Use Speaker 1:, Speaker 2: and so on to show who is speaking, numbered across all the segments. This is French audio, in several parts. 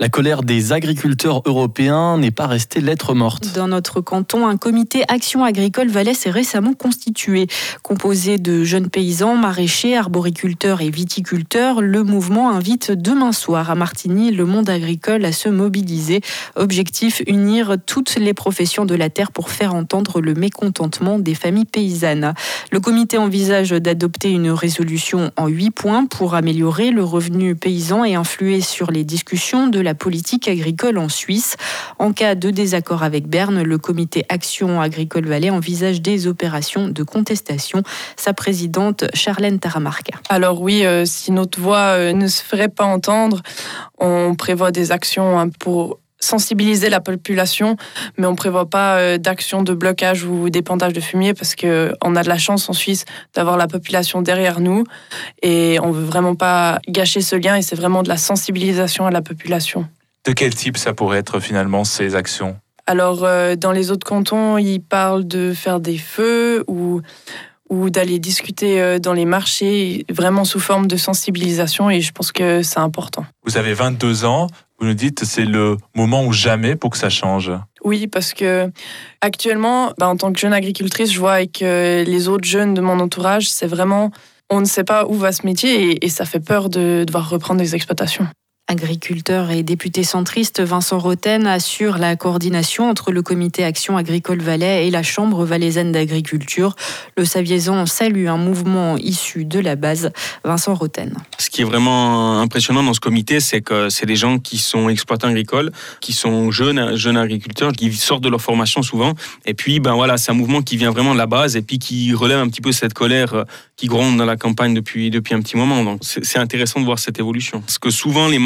Speaker 1: La colère des agriculteurs européens n'est pas restée lettre morte.
Speaker 2: Dans notre canton, un comité Action agricole Valais s'est récemment constitué. Composé de jeunes paysans, maraîchers, arboriculteurs et viticulteurs, le mouvement invite demain soir à Martigny le monde agricole à se mobiliser. Objectif unir toutes les professions de la terre pour faire entendre le mécontentement des familles paysannes. Le comité envisage d'adopter une résolution en huit points pour améliorer le revenu paysan et influer sur les discussions de la politique agricole en Suisse. En cas de désaccord avec Berne, le comité Action agricole Valais envisage des opérations de contestation. Sa présidente, Charlène Taramarca.
Speaker 3: Alors oui, euh, si notre voix euh, ne se ferait pas entendre, on prévoit des actions hein, pour sensibiliser la population, mais on prévoit pas euh, d'action de blocage ou d'épandage de fumier parce que on a de la chance en Suisse d'avoir la population derrière nous et on veut vraiment pas gâcher ce lien et c'est vraiment de la sensibilisation à la population.
Speaker 4: De quel type ça pourrait être finalement ces actions?
Speaker 3: Alors euh, dans les autres cantons, ils parlent de faire des feux ou ou d'aller discuter euh, dans les marchés, vraiment sous forme de sensibilisation, et je pense que c'est important.
Speaker 4: Vous avez 22 ans, vous nous dites c'est le moment ou jamais pour que ça change?
Speaker 3: Oui, parce que actuellement, bah, en tant que jeune agricultrice, je vois avec les autres jeunes de mon entourage, c'est vraiment, on ne sait pas où va ce métier et, et ça fait peur de devoir reprendre des exploitations.
Speaker 2: Agriculteur et député centriste Vincent Roten assure la coordination entre le comité Action agricole Valais et la Chambre valaisanne d'agriculture. Le Saviesan salue un mouvement issu de la base. Vincent Roten.
Speaker 5: Ce qui est vraiment impressionnant dans ce comité, c'est que c'est des gens qui sont exploitants agricoles, qui sont jeunes, agriculteurs, qui sortent de leur formation souvent. Et puis, ben voilà, c'est un mouvement qui vient vraiment de la base et puis qui relève un petit peu cette colère euh, qui gronde dans la campagne depuis, depuis un petit moment. Donc, c'est intéressant de voir cette évolution. Parce que souvent, les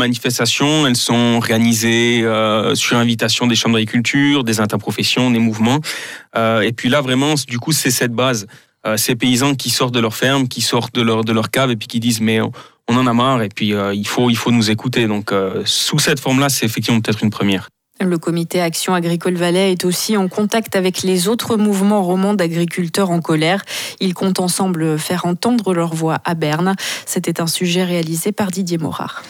Speaker 5: elles sont organisées euh, sur invitation des chambres d'agriculture, des interprofessions, des mouvements. Euh, et puis là, vraiment, du coup, c'est cette base. Euh, ces paysans qui sortent de leur ferme, qui sortent de leur, de leur cave et puis qui disent mais on, en a marre et puis il, faut, il faut nous écouter. Donc sous cette forme-là, c'est effectivement peut-être une première.
Speaker 2: Le comité Action agricole Valais est aussi en contact avec les autres mouvements romans d'agriculteurs en colère. Ils comptent ensemble faire entendre leur voix à Berne. C'était un sujet réalisé par Didier Morard.